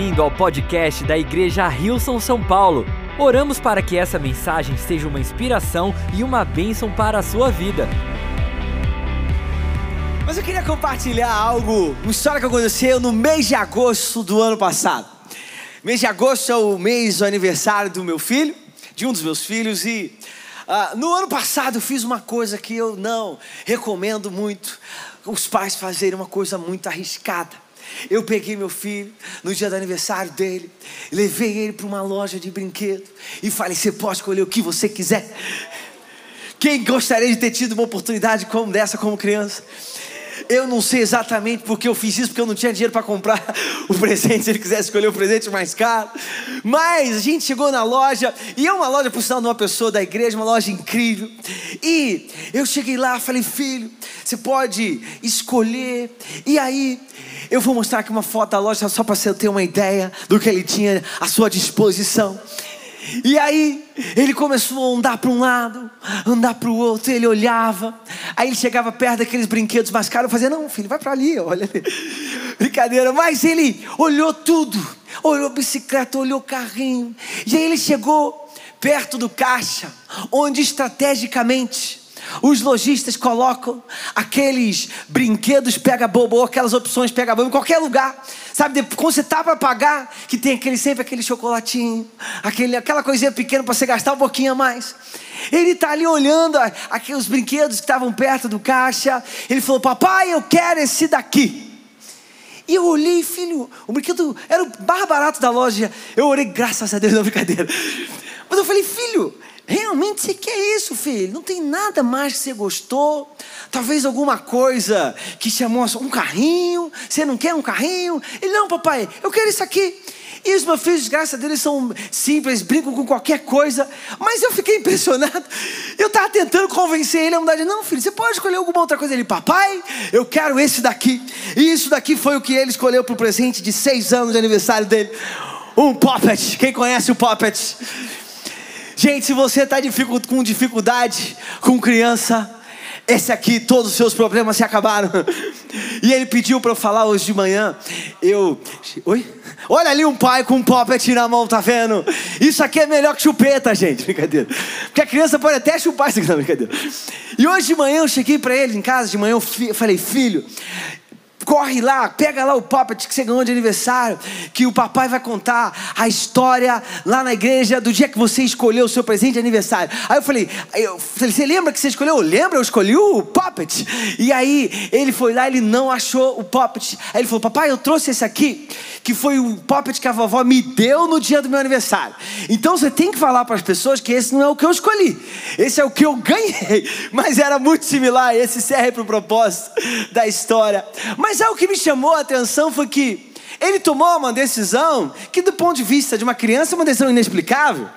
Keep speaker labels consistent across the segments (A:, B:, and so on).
A: bem-vindo ao podcast da Igreja Rilson São Paulo. Oramos para que essa mensagem seja uma inspiração e uma bênção para a sua vida.
B: Mas eu queria compartilhar algo, uma história que aconteceu no mês de agosto do ano passado. Mês de agosto é o mês do aniversário do meu filho, de um dos meus filhos, e uh, no ano passado eu fiz uma coisa que eu não recomendo muito os pais fazerem uma coisa muito arriscada. Eu peguei meu filho no dia do aniversário dele, levei ele para uma loja de brinquedo e falei: Você pode escolher o que você quiser. Quem gostaria de ter tido uma oportunidade como dessa como criança? Eu não sei exatamente porque eu fiz isso, porque eu não tinha dinheiro para comprar o presente, se ele quisesse escolher o presente mais caro. Mas a gente chegou na loja, e é uma loja, por sinal, de uma pessoa da igreja, uma loja incrível. E eu cheguei lá, falei, filho, você pode escolher. E aí, eu vou mostrar aqui uma foto da loja, só para você ter uma ideia do que ele tinha à sua disposição. E aí ele começou a andar para um lado, andar para o outro, ele olhava. Aí ele chegava perto daqueles brinquedos mais caros, fazia: Não, filho, vai para ali, olha ali. Brincadeira, mas ele olhou tudo, olhou bicicleta, olhou carrinho. E aí ele chegou perto do caixa, onde estrategicamente os lojistas colocam aqueles brinquedos pega bobo, aquelas opções pega bobo em qualquer lugar. Sabe, quando você tá para pagar, que tem aquele sempre aquele chocolatinho, aquele, aquela coisinha pequena para você gastar um pouquinho a mais. Ele está ali olhando aqueles brinquedos que estavam perto do caixa. Ele falou: Papai, eu quero esse daqui. E eu olhei, filho, o brinquedo era o mais barato da loja. Eu orei, graças a Deus, não brincadeira. Mas eu falei, filho, Realmente você quer isso, filho? Não tem nada mais que você gostou? Talvez alguma coisa que chamou um carrinho? Você não quer um carrinho? Ele, não, papai, eu quero isso aqui. E os meus filhos, graças a Deus, eles são simples, brincam com qualquer coisa. Mas eu fiquei impressionado. Eu estava tentando convencer ele a mudar de não, filho, você pode escolher alguma outra coisa. Ele, papai, eu quero esse daqui. E isso daqui foi o que ele escolheu para o presente de seis anos de aniversário dele. Um Poppet. Quem conhece o Poppet? Gente, se você está com dificuldade com criança, esse aqui, todos os seus problemas se acabaram. E ele pediu para eu falar hoje de manhã. Eu. Oi? Olha ali um pai com um poppet na mão, tá vendo? Isso aqui é melhor que chupeta, gente. Brincadeira. Porque a criança pode até chupar isso aqui, não, brincadeira. E hoje de manhã eu cheguei para ele em casa, de manhã eu falei, filho, corre lá, pega lá o puppet que você ganhou de aniversário, que o papai vai contar a história lá na igreja do dia que você escolheu o seu presente de aniversário. Aí eu falei, eu falei você lembra que você escolheu? Lembra? Eu escolhi o puppet. E aí ele foi lá, ele não achou o puppet. Aí ele falou, papai, eu trouxe esse aqui, que foi o puppet que a vovó me deu no dia do meu aniversário. Então você tem que falar para as pessoas que esse não é o que eu escolhi, esse é o que eu ganhei. Mas era muito similar, esse serve para o propósito da história. Mas mas algo que me chamou a atenção foi que ele tomou uma decisão que, do ponto de vista de uma criança, é uma decisão inexplicável.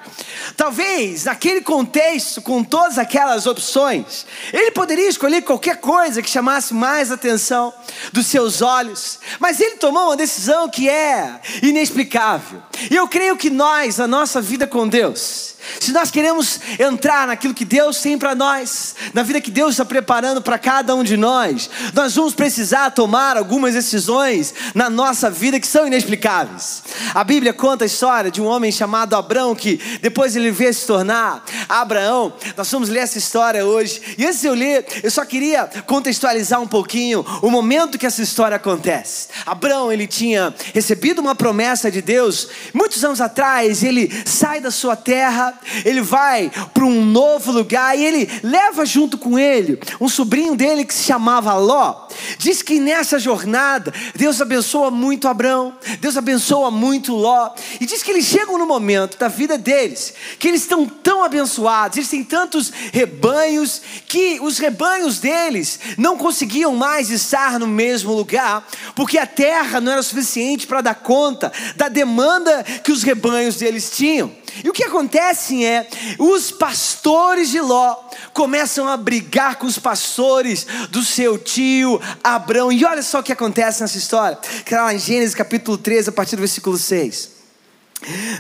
B: Talvez, naquele contexto, com todas aquelas opções, ele poderia escolher qualquer coisa que chamasse mais atenção dos seus olhos, mas ele tomou uma decisão que é inexplicável. E eu creio que nós, a nossa vida com Deus, se nós queremos entrar naquilo que Deus tem para nós, na vida que Deus está preparando para cada um de nós, nós vamos precisar tomar algumas decisões na nossa vida que são inexplicáveis. A Bíblia conta a história de um homem chamado Abraão que depois ele veio se tornar Abraão. Nós vamos ler essa história hoje. E antes de eu ler, eu só queria contextualizar um pouquinho o momento que essa história acontece. Abraão, ele tinha recebido uma promessa de Deus muitos anos atrás, ele sai da sua terra ele vai para um novo lugar e ele leva junto com ele um sobrinho dele que se chamava Ló. Diz que nessa jornada Deus abençoa muito Abraão, Deus abençoa muito Ló, e diz que eles chegam no momento da vida deles que eles estão tão abençoados, eles têm tantos rebanhos que os rebanhos deles não conseguiam mais estar no mesmo lugar, porque a terra não era suficiente para dar conta da demanda que os rebanhos deles tinham. E o que acontece é, os pastores de Ló começam a brigar com os pastores do seu tio Abrão. E olha só o que acontece nessa história, que está lá em Gênesis capítulo 13, a partir do versículo 6.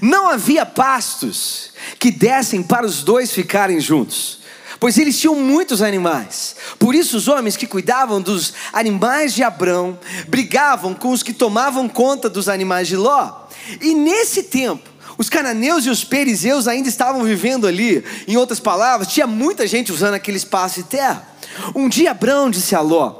B: Não havia pastos que dessem para os dois ficarem juntos, pois eles tinham muitos animais. Por isso, os homens que cuidavam dos animais de Abrão brigavam com os que tomavam conta dos animais de Ló. E nesse tempo, os cananeus e os perizeus ainda estavam vivendo ali. Em outras palavras, tinha muita gente usando aquele espaço de terra. Um dia Abraão disse a Ló: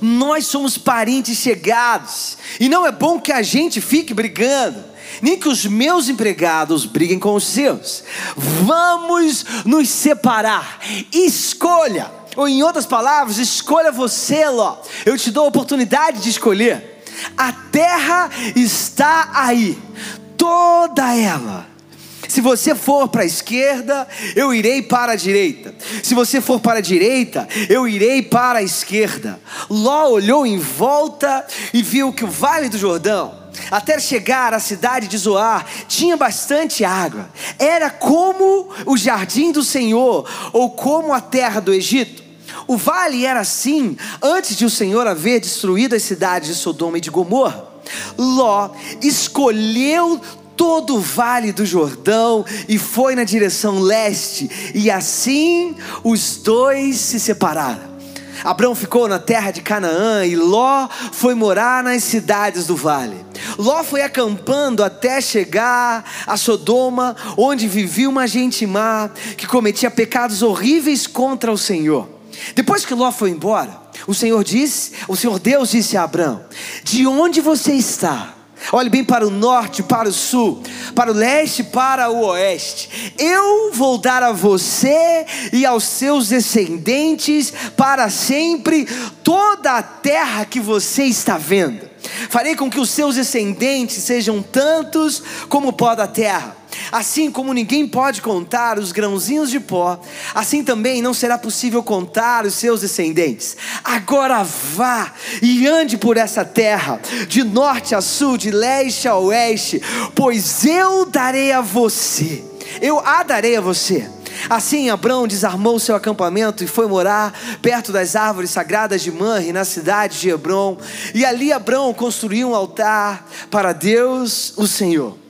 B: Nós somos parentes chegados, e não é bom que a gente fique brigando, nem que os meus empregados briguem com os seus. Vamos nos separar. Escolha, ou em outras palavras, escolha você, Ló. Eu te dou a oportunidade de escolher. A terra está aí toda ela. Se você for para a esquerda, eu irei para a direita. Se você for para a direita, eu irei para a esquerda. Ló olhou em volta e viu que o vale do Jordão, até chegar à cidade de Zoar, tinha bastante água. Era como o jardim do Senhor, ou como a terra do Egito. O vale era assim antes de o Senhor haver destruído as cidades de Sodoma e de Gomorra. Ló escolheu todo o vale do Jordão e foi na direção leste, e assim os dois se separaram. Abraão ficou na terra de Canaã e Ló foi morar nas cidades do vale. Ló foi acampando até chegar a Sodoma, onde vivia uma gente má que cometia pecados horríveis contra o Senhor. Depois que Ló foi embora, o Senhor disse, o Senhor Deus disse a Abraão: De onde você está? Olhe bem para o norte, para o sul, para o leste, para o oeste. Eu vou dar a você e aos seus descendentes para sempre toda a terra que você está vendo. Farei com que os seus descendentes sejam tantos como o pó da terra. Assim como ninguém pode contar os grãozinhos de pó, assim também não será possível contar os seus descendentes. Agora vá e ande por essa terra, de norte a sul, de leste a oeste, pois eu darei a você, eu a darei a você. Assim Abrão desarmou seu acampamento e foi morar perto das árvores sagradas de Manre, na cidade de Hebron. E ali Abrão construiu um altar para Deus, o Senhor.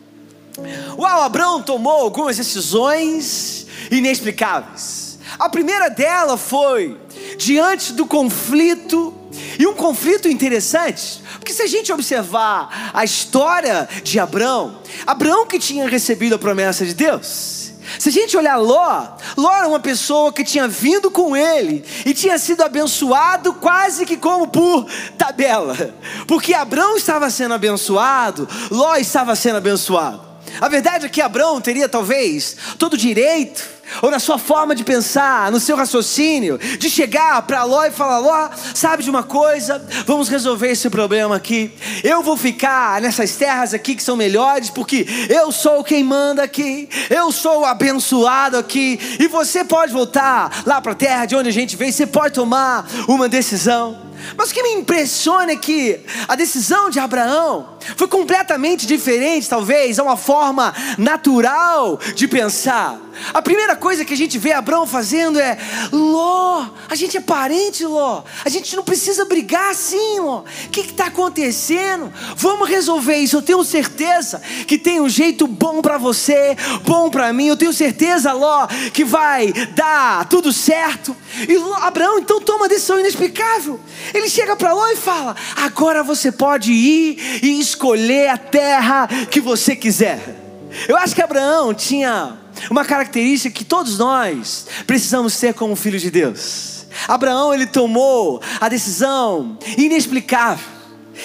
B: Uau, Abraão tomou algumas decisões inexplicáveis. A primeira dela foi diante do conflito, e um conflito interessante, porque se a gente observar a história de Abraão, Abraão que tinha recebido a promessa de Deus, se a gente olhar Ló, Ló era uma pessoa que tinha vindo com ele e tinha sido abençoado quase que como por tabela, porque Abraão estava sendo abençoado, Ló estava sendo abençoado. A verdade é que Abraão teria talvez todo o direito, ou na sua forma de pensar, no seu raciocínio, de chegar para Ló e falar: Ló, sabe de uma coisa? Vamos resolver esse problema aqui. Eu vou ficar nessas terras aqui que são melhores, porque eu sou quem manda aqui, eu sou abençoado aqui, e você pode voltar lá para a terra de onde a gente veio, você pode tomar uma decisão. Mas o que me impressiona é que a decisão de Abraão foi completamente diferente, talvez, a uma forma natural de pensar. A primeira coisa que a gente vê Abraão fazendo é: Ló, a gente é parente, Ló. A gente não precisa brigar assim, Ló. O que está acontecendo? Vamos resolver isso. Eu tenho certeza que tem um jeito bom para você, bom para mim. Eu tenho certeza, Ló, que vai dar tudo certo. E Ló, Abraão então toma uma decisão inexplicável. Ele chega para Ló e fala: Agora você pode ir e escolher a terra que você quiser. Eu acho que Abraão tinha uma característica que todos nós precisamos ter como filhos de Deus. Abraão ele tomou a decisão inexplicável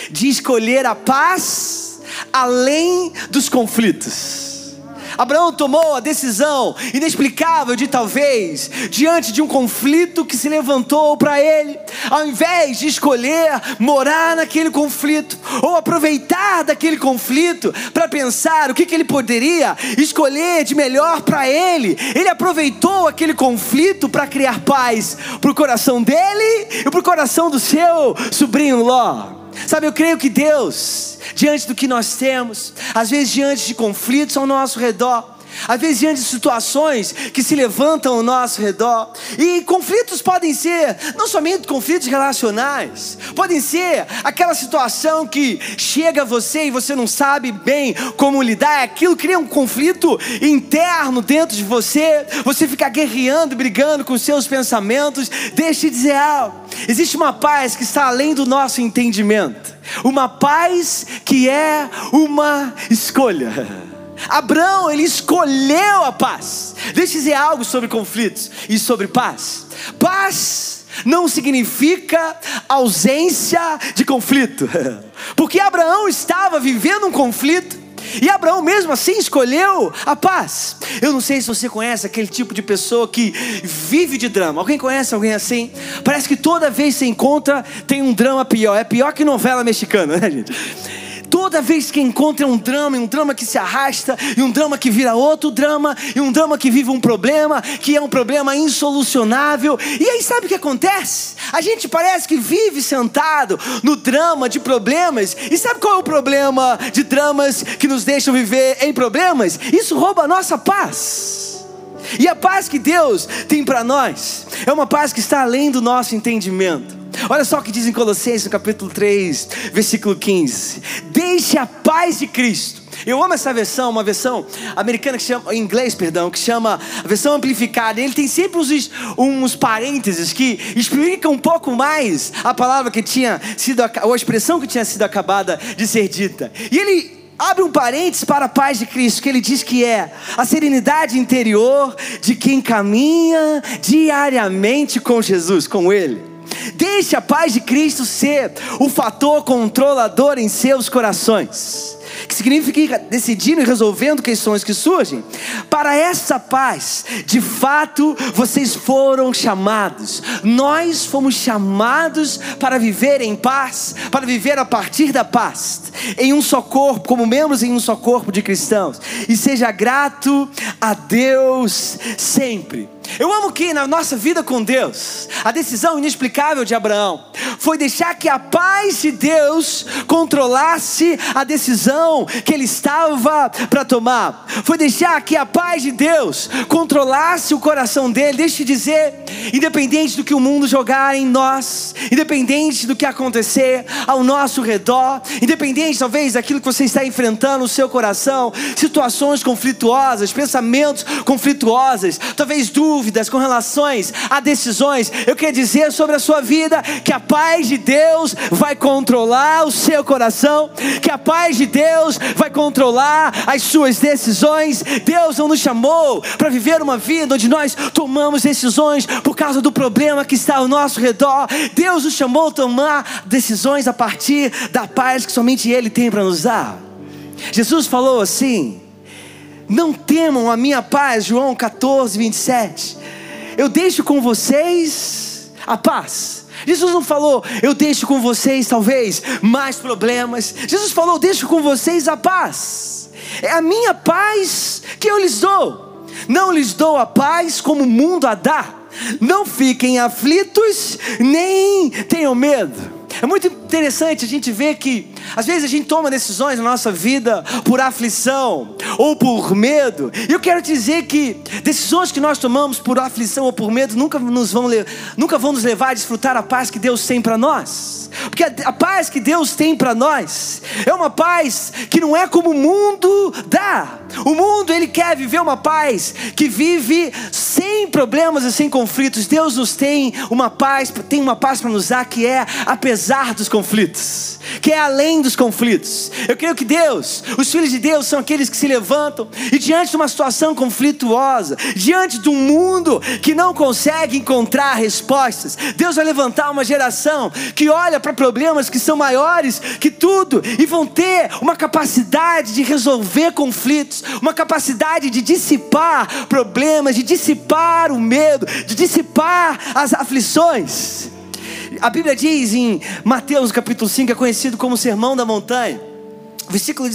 B: de escolher a paz além dos conflitos. Abraão tomou a decisão inexplicável de talvez, diante de um conflito que se levantou para ele, ao invés de escolher morar naquele conflito, ou aproveitar daquele conflito para pensar o que, que ele poderia escolher de melhor para ele, ele aproveitou aquele conflito para criar paz para o coração dele e para o coração do seu sobrinho Ló. Sabe, eu creio que Deus, diante do que nós temos, às vezes diante de conflitos ao nosso redor, às vezes diante de situações que se levantam ao nosso redor. E conflitos podem ser não somente conflitos relacionais, podem ser aquela situação que chega a você e você não sabe bem como lidar, aquilo cria um conflito interno dentro de você, você fica guerreando, brigando com seus pensamentos. Deixa eu dizer algo. existe uma paz que está além do nosso entendimento, uma paz que é uma escolha. Abraão, ele escolheu a paz. Deixa eu dizer algo sobre conflitos e sobre paz. Paz não significa ausência de conflito, porque Abraão estava vivendo um conflito e Abraão mesmo assim escolheu a paz. Eu não sei se você conhece aquele tipo de pessoa que vive de drama. Alguém conhece alguém assim? Parece que toda vez que se encontra tem um drama pior. É pior que novela mexicana, né, gente? Toda vez que encontra um drama, um drama que se arrasta, e um drama que vira outro drama, e um drama que vive um problema, que é um problema insolucionável. E aí sabe o que acontece? A gente parece que vive sentado no drama de problemas. E sabe qual é o problema de dramas que nos deixam viver em problemas? Isso rouba a nossa paz. E a paz que Deus tem para nós é uma paz que está além do nosso entendimento. Olha só o que diz em Colossenses, capítulo 3, versículo 15: Deixe a paz de Cristo. Eu amo essa versão, uma versão americana que chama, em inglês, perdão, que chama a versão amplificada. Ele tem sempre uns, uns parênteses que explicam um pouco mais a palavra que tinha sido, ou a expressão que tinha sido acabada de ser dita. E ele abre um parênteses para a paz de Cristo, que ele diz que é a serenidade interior de quem caminha diariamente com Jesus, com Ele. Deixe a paz de Cristo ser o fator controlador em seus corações. Que significa decidindo e resolvendo questões que surgem. Para essa paz, de fato, vocês foram chamados. Nós fomos chamados para viver em paz, para viver a partir da paz, em um só corpo, como membros em um só corpo de cristãos. E seja grato a Deus sempre. Eu amo que na nossa vida com Deus, a decisão inexplicável de Abraão foi deixar que a paz de Deus controlasse a decisão que ele estava para tomar. Foi deixar que a paz de Deus controlasse o coração dele. Deixa eu dizer, independente do que o mundo jogar em nós, independente do que acontecer ao nosso redor, independente talvez daquilo que você está enfrentando no seu coração, situações conflituosas, pensamentos conflituosos, talvez dúvidas dúvidas com relações a decisões, eu quero dizer sobre a sua vida que a paz de Deus vai controlar o seu coração, que a paz de Deus vai controlar as suas decisões. Deus não nos chamou para viver uma vida onde nós tomamos decisões por causa do problema que está ao nosso redor. Deus nos chamou a tomar decisões a partir da paz que somente Ele tem para nos dar. Jesus falou assim: não temam a minha paz, João 14, 27. Eu deixo com vocês a paz. Jesus não falou, eu deixo com vocês talvez mais problemas. Jesus falou, eu deixo com vocês a paz. É a minha paz que eu lhes dou. Não lhes dou a paz como o mundo a dá. Não fiquem aflitos, nem tenham medo. É muito interessante a gente ver que às vezes a gente toma decisões na nossa vida por aflição ou por medo. E eu quero dizer que decisões que nós tomamos por aflição ou por medo nunca, nos vão, nunca vão nos levar a desfrutar a paz que Deus tem para nós. Porque a, a paz que Deus tem para nós é uma paz que não é como o mundo dá. O mundo ele quer viver uma paz que vive sem problemas e sem conflitos. Deus nos tem uma paz, tem uma paz para nos dar que é apesar dos conflitos, que é além dos conflitos. Eu creio que Deus, os filhos de Deus são aqueles que se levantam e diante de uma situação conflituosa, diante de um mundo que não consegue encontrar respostas, Deus vai levantar uma geração que olha para problemas que são maiores que tudo e vão ter uma capacidade de resolver conflitos uma capacidade de dissipar problemas, de dissipar o medo, de dissipar as aflições. A Bíblia diz em Mateus capítulo 5, é conhecido como o Sermão da Montanha. Versículo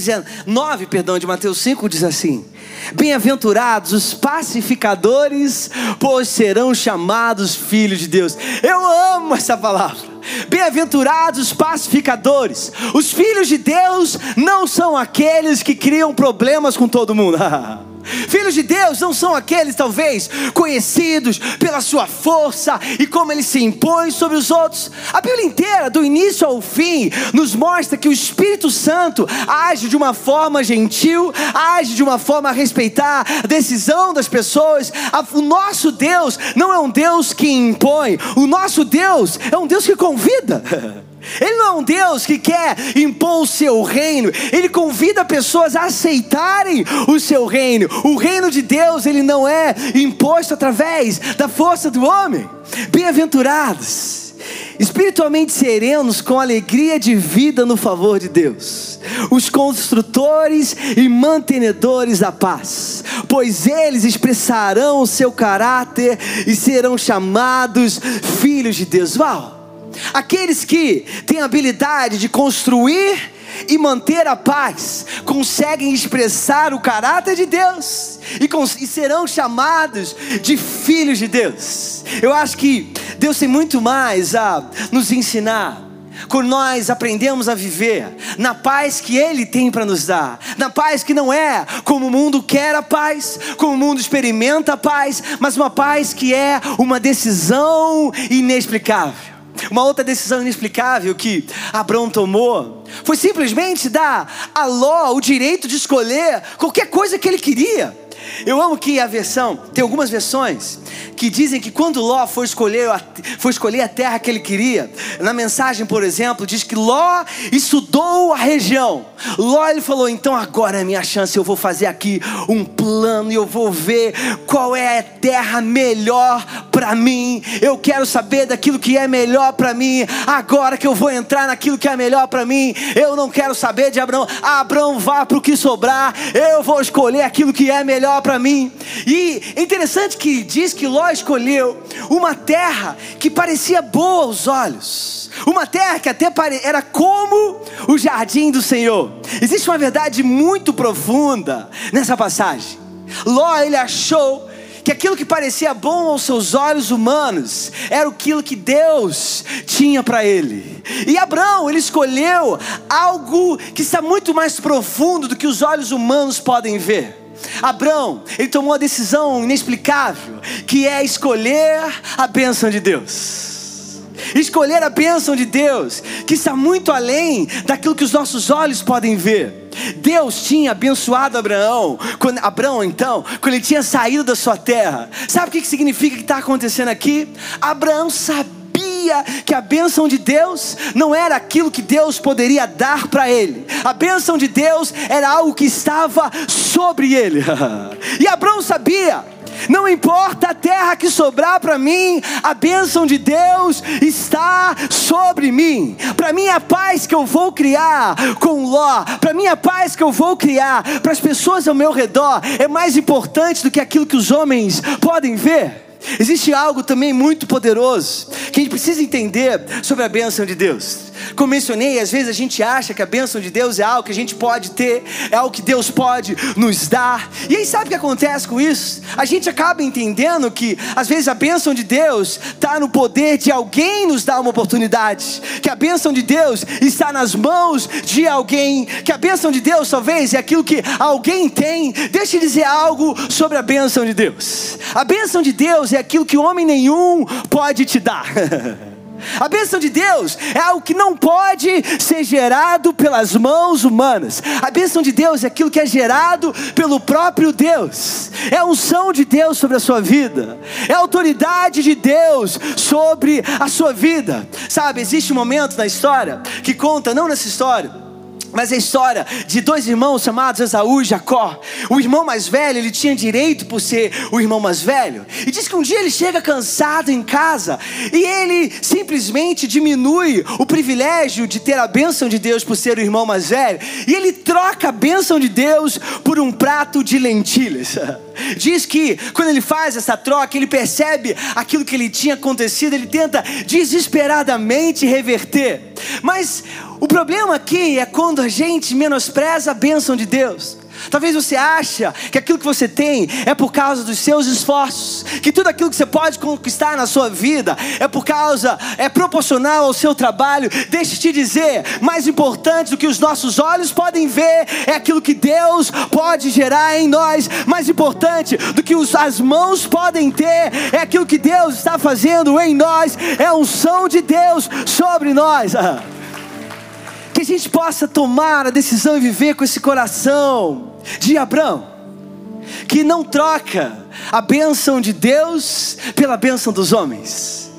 B: 9, perdão, de Mateus 5 diz assim: Bem-aventurados os pacificadores, pois serão chamados filhos de Deus. Eu amo essa palavra. Bem-aventurados os pacificadores. Os filhos de Deus não são aqueles que criam problemas com todo mundo. Filhos de Deus não são aqueles, talvez, conhecidos pela sua força e como eles se impõem sobre os outros. A Bíblia inteira, do início ao fim, nos mostra que o Espírito Santo age de uma forma gentil, age de uma forma a respeitar a decisão das pessoas. O nosso Deus não é um Deus que impõe, o nosso Deus é um Deus que convida. Ele não é um Deus que quer impor o seu reino, ele convida pessoas a aceitarem o seu reino. O reino de Deus, ele não é imposto através da força do homem. Bem-aventurados, espiritualmente serenos, com alegria de vida no favor de Deus, os construtores e mantenedores da paz, pois eles expressarão o seu caráter e serão chamados filhos de Deus. Uau! Aqueles que têm habilidade de construir e manter a paz, conseguem expressar o caráter de Deus e, e, serão chamados de filhos de Deus. Eu acho que Deus tem muito mais a nos ensinar. Quando nós aprendemos a viver na paz que Ele tem para nos dar, na paz que não é como o mundo quer a paz, como o mundo experimenta a paz, mas uma paz que é uma decisão inexplicável. Uma outra decisão inexplicável que Abraão tomou foi simplesmente dar a Ló o direito de escolher qualquer coisa que ele queria. Eu amo que a versão, tem algumas versões que dizem que quando Ló foi escolher, foi escolher a terra que ele queria, na mensagem, por exemplo, diz que Ló estudou a região. Ló ele falou: então agora é minha chance, eu vou fazer aqui um plano e eu vou ver qual é a terra melhor para mim. Eu quero saber daquilo que é melhor para mim. Agora que eu vou entrar naquilo que é melhor para mim, eu não quero saber de Abraão. Abraão vá para o que sobrar. Eu vou escolher aquilo que é melhor para mim. E interessante que diz que Ló escolheu uma terra que parecia boa aos olhos, uma terra que até era como o jardim do Senhor. Existe uma verdade muito profunda nessa passagem. Ló ele achou que aquilo que parecia bom aos seus olhos humanos era aquilo que Deus tinha para ele. E Abraão, ele escolheu algo que está muito mais profundo do que os olhos humanos podem ver. Abraão, ele tomou uma decisão inexplicável, que é escolher a bênção de Deus. Escolher a bênção de Deus, que está muito além daquilo que os nossos olhos podem ver. Deus tinha abençoado Abraão, quando, Abraão então, quando ele tinha saído da sua terra. Sabe o que significa que está acontecendo aqui? Abraão sabia sabia que a bênção de Deus não era aquilo que Deus poderia dar para ele, a bênção de Deus era algo que estava sobre ele. e Abraão sabia. Não importa a terra que sobrar para mim, a bênção de Deus está sobre mim. Para mim, a paz que eu vou criar com Ló, para mim, a paz que eu vou criar para as pessoas ao meu redor é mais importante do que aquilo que os homens podem ver. Existe algo também muito poderoso que a gente precisa entender sobre a bênção de Deus. Como mencionei, às vezes a gente acha que a bênção de Deus é algo que a gente pode ter, é algo que Deus pode nos dar. E aí sabe o que acontece com isso? A gente acaba entendendo que às vezes a bênção de Deus está no poder de alguém nos dar uma oportunidade, que a bênção de Deus está nas mãos de alguém, que a bênção de Deus talvez é aquilo que alguém tem. Deixa eu dizer algo sobre a bênção de Deus. A bênção de Deus é aquilo que homem nenhum pode te dar. A bênção de Deus é algo que não pode ser gerado pelas mãos humanas. A bênção de Deus é aquilo que é gerado pelo próprio Deus. É a unção de Deus sobre a sua vida. É a autoridade de Deus sobre a sua vida. Sabe, existe um momento na história que conta, não nessa história, mas a história de dois irmãos chamados Esaú e Jacó. O irmão mais velho, ele tinha direito por ser o irmão mais velho. E diz que um dia ele chega cansado em casa e ele simplesmente diminui o privilégio de ter a bênção de Deus por ser o irmão mais velho. E ele troca a bênção de Deus por um prato de lentilhas. Diz que quando ele faz essa troca, ele percebe aquilo que ele tinha acontecido, ele tenta desesperadamente reverter. Mas o problema aqui é quando a gente menospreza a bênção de Deus. Talvez você acha que aquilo que você tem é por causa dos seus esforços, que tudo aquilo que você pode conquistar na sua vida é por causa, é proporcional ao seu trabalho. Deixe te dizer, mais importante do que os nossos olhos podem ver é aquilo que Deus pode gerar em nós. Mais importante do que as mãos podem ter é aquilo que Deus está fazendo em nós. É a unção de Deus sobre nós. A gente possa tomar a decisão e viver com esse coração de Abraão, que não troca a bênção de Deus pela bênção dos homens,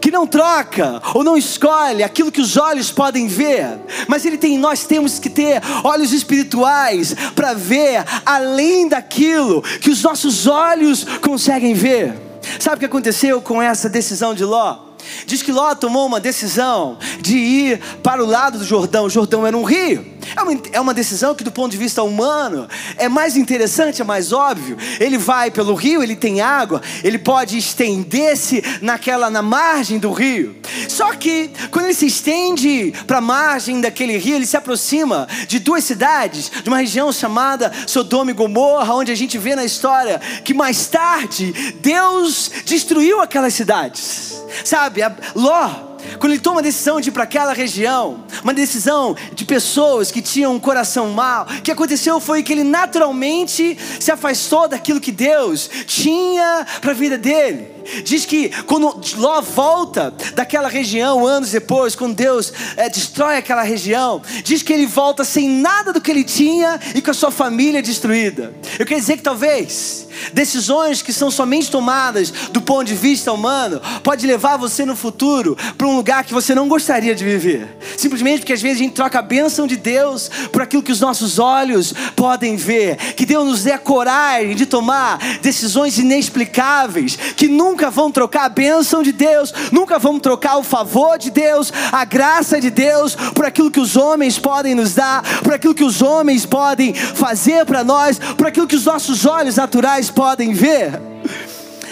B: que não troca ou não escolhe aquilo que os olhos podem ver, mas ele tem, nós temos que ter olhos espirituais para ver além daquilo que os nossos olhos conseguem ver. Sabe o que aconteceu com essa decisão de Ló? Diz que Ló tomou uma decisão de ir para o lado do Jordão. O Jordão era um rio. É uma, é uma decisão que, do ponto de vista humano, é mais interessante, é mais óbvio. Ele vai pelo rio, ele tem água, ele pode estender-se naquela na margem do rio. Só que quando ele se estende para a margem daquele rio, ele se aproxima de duas cidades, de uma região chamada Sodoma e Gomorra, onde a gente vê na história que mais tarde Deus destruiu aquelas cidades. Sabe, Ló quando ele toma a decisão de ir para aquela região, uma decisão de pessoas que tinham um coração mau, o que aconteceu foi que ele naturalmente se afastou daquilo que Deus tinha para a vida dele. Diz que quando Ló volta daquela região, anos depois, quando Deus é, destrói aquela região, diz que ele volta sem nada do que ele tinha e com a sua família destruída. Eu quero dizer que talvez decisões que são somente tomadas do ponto de vista humano pode levar você no futuro para um lugar que você não gostaria de viver. Simplesmente porque às vezes a gente troca a bênção de Deus por aquilo que os nossos olhos podem ver. Que Deus nos dê a coragem de tomar decisões inexplicáveis que nunca vão trocar a bênção de Deus, nunca vão trocar o favor de Deus, a graça de Deus, por aquilo que os homens podem nos dar, por aquilo que os homens podem fazer para nós, por aquilo que os nossos olhos naturais podem ver.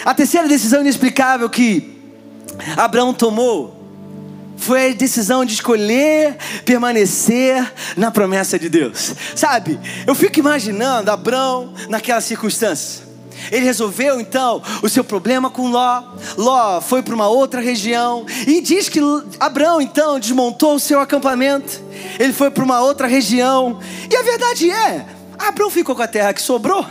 B: A terceira decisão inexplicável que Abraão tomou foi a decisão de escolher permanecer na promessa de Deus. Sabe, eu fico imaginando Abraão naquela circunstância. Ele resolveu então o seu problema com Ló. Ló foi para uma outra região e diz que Abraão então desmontou o seu acampamento. Ele foi para uma outra região. E a verdade é, Abraão ficou com a terra que sobrou.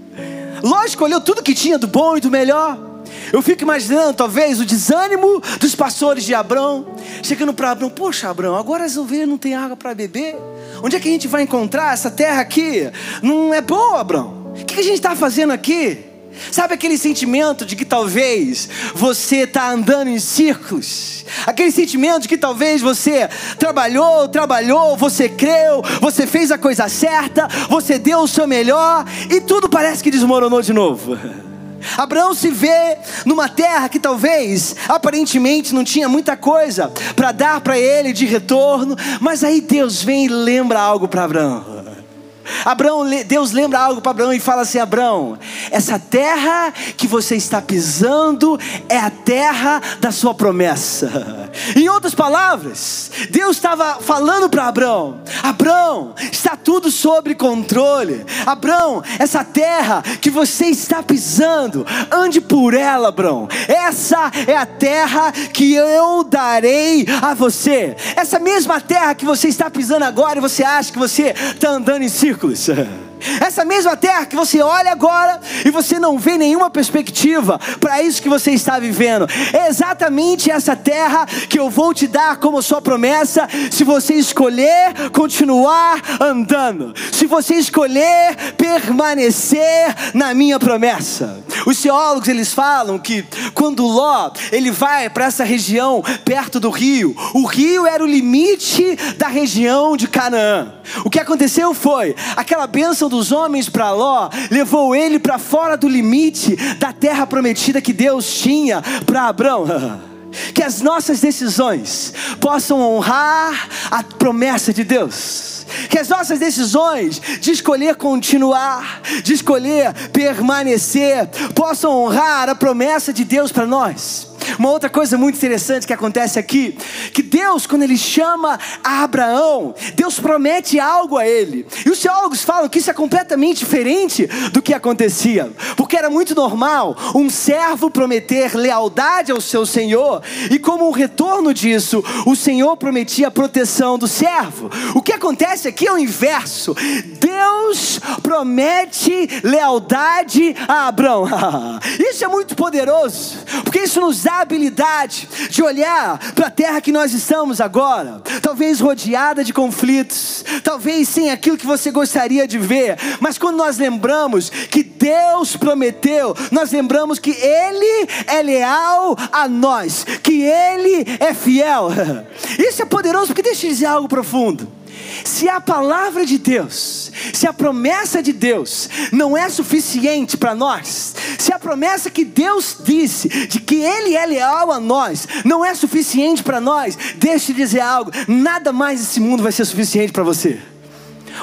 B: Ló escolheu tudo que tinha do bom e do melhor. Eu fico imaginando, talvez, o desânimo dos pastores de Abraão, chegando para Abraão: Poxa, Abraão, agora as ovelhas não têm água para beber. Onde é que a gente vai encontrar essa terra aqui? Não é boa, Abraão. O que a gente está fazendo aqui? Sabe aquele sentimento de que talvez você está andando em círculos? Aquele sentimento de que talvez você trabalhou, trabalhou, você creu, você fez a coisa certa, você deu o seu melhor e tudo parece que desmoronou de novo. Abraão se vê numa terra que talvez aparentemente não tinha muita coisa para dar para ele de retorno, mas aí Deus vem e lembra algo para Abraão. Abraão, Deus lembra algo para Abraão e fala assim: Abraão, essa terra que você está pisando é a terra da sua promessa. Em outras palavras, Deus estava falando para Abraão: Abraão, está tudo sob controle. Abraão, essa terra que você está pisando, ande por ela, Abraão. Essa é a terra que eu darei a você. Essa mesma terra que você está pisando agora e você acha que você está andando em círculo círculos. Essa mesma terra que você olha agora e você não vê nenhuma perspectiva para isso que você está vivendo. É exatamente essa terra que eu vou te dar como sua promessa, se você escolher continuar andando, se você escolher permanecer na minha promessa. Os teólogos eles falam que quando Ló ele vai para essa região perto do rio, o rio era o limite da região de Canaã. O que aconteceu foi aquela bênção bênção dos homens para Ló levou ele para fora do limite da terra prometida que Deus tinha para Abraão. Que as nossas decisões possam honrar a promessa de Deus. Que as nossas decisões de escolher continuar, de escolher permanecer, possam honrar a promessa de Deus para nós. Uma outra coisa muito interessante que acontece aqui, que Deus, quando Ele chama a Abraão, Deus promete algo a ele. E os teólogos falam que isso é completamente diferente do que acontecia, porque era muito normal um servo prometer lealdade ao seu senhor, e como um retorno disso, o senhor prometia a proteção do servo. O que acontece aqui é o inverso: Deus promete lealdade a Abraão. Isso é muito poderoso, porque isso nos dá a habilidade de olhar para a terra que nós estamos agora, talvez rodeada de conflitos, talvez sem aquilo que você gostaria de ver, mas quando nós lembramos que Deus prometeu, nós lembramos que Ele é leal a nós, que Ele é fiel. Isso é poderoso porque deixa eu dizer algo profundo. Se a palavra de Deus, se a promessa de Deus não é suficiente para nós, se a promessa que Deus disse de que Ele é leal a nós não é suficiente para nós, deixe de dizer algo: nada mais esse mundo vai ser suficiente para você.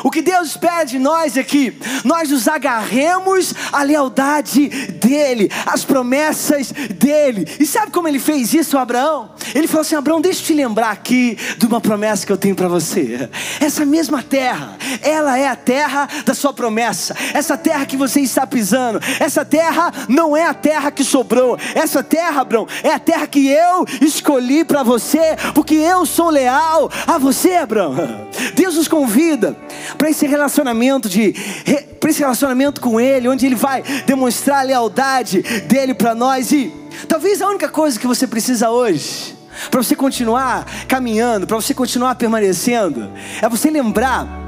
B: O que Deus espera de nós é que nós nos agarremos à lealdade dEle, às promessas dEle. E sabe como ele fez isso, Abraão? Ele falou assim: Abraão, deixa eu te lembrar aqui de uma promessa que eu tenho para você. Essa mesma terra, ela é a terra da sua promessa. Essa terra que você está pisando, essa terra não é a terra que sobrou. Essa terra, Abraão, é a terra que eu escolhi para você, porque eu sou leal a você, Abraão. Deus nos convida para esse relacionamento de para esse relacionamento com Ele, onde Ele vai demonstrar a lealdade dele para nós. E talvez a única coisa que você precisa hoje para você continuar caminhando, para você continuar permanecendo, é você lembrar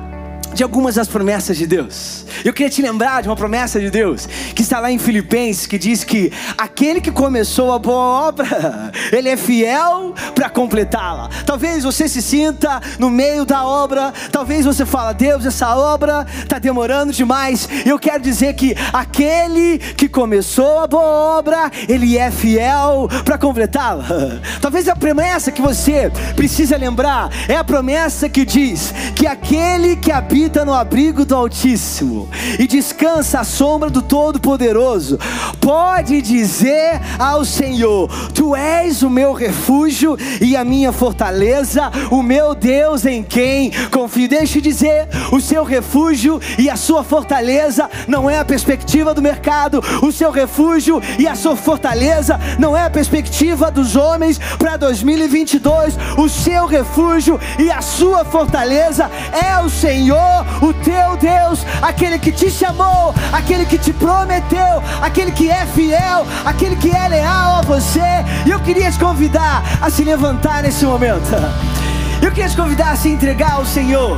B: de algumas das promessas de Deus. Eu queria te lembrar de uma promessa de Deus que está lá em Filipenses, que diz que aquele que começou a boa obra, ele é fiel para completá-la. Talvez você se sinta no meio da obra, talvez você fala, Deus, essa obra está demorando demais. Eu quero dizer que aquele que começou a boa obra, ele é fiel para completá-la. Talvez a promessa que você precisa lembrar é a promessa que diz que aquele que habita habita no abrigo do Altíssimo e descansa à sombra do Todo-Poderoso, pode dizer ao Senhor: Tu és o meu refúgio e a minha fortaleza, o meu Deus em quem confio. Deixe dizer: o seu refúgio e a sua fortaleza não é a perspectiva do mercado, o seu refúgio e a sua fortaleza não é a perspectiva dos homens para 2022, o seu refúgio e a sua fortaleza é o Senhor o teu Deus, aquele que te chamou, aquele que te prometeu, aquele que é fiel, aquele que é leal a você. E eu queria te convidar a se levantar nesse momento. Eu queria te convidar a se entregar ao Senhor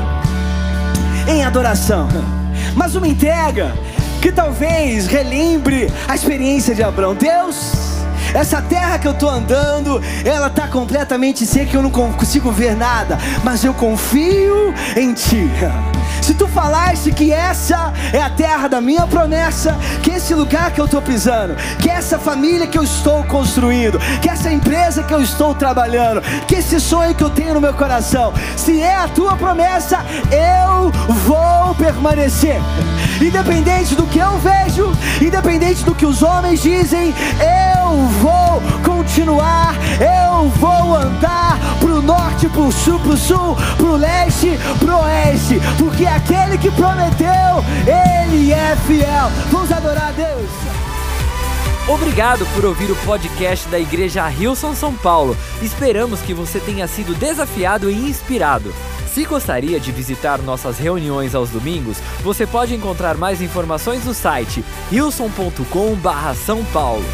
B: em adoração. Mas uma entrega que talvez relembre a experiência de Abraão. Deus, essa terra que eu estou andando, ela está completamente seca, eu não consigo ver nada, mas eu confio em Ti. Se tu falaste que essa é a terra da minha promessa, que esse lugar que eu estou pisando, que essa família que eu estou construindo, que essa empresa que eu estou trabalhando, que esse sonho que eu tenho no meu coração, se é a tua promessa, eu vou permanecer. Independente do que eu vejo, independente do que os homens dizem, eu vou continuar, eu vou andar pro norte, pro sul, pro sul, pro leste, pro oeste, porque aquele que prometeu, ele é fiel. Vamos adorar a Deus.
A: Obrigado por ouvir o podcast da Igreja Rilson São Paulo. Esperamos que você tenha sido desafiado e inspirado. Se gostaria de visitar nossas reuniões aos domingos, você pode encontrar mais informações no site rilson.com/são paulo.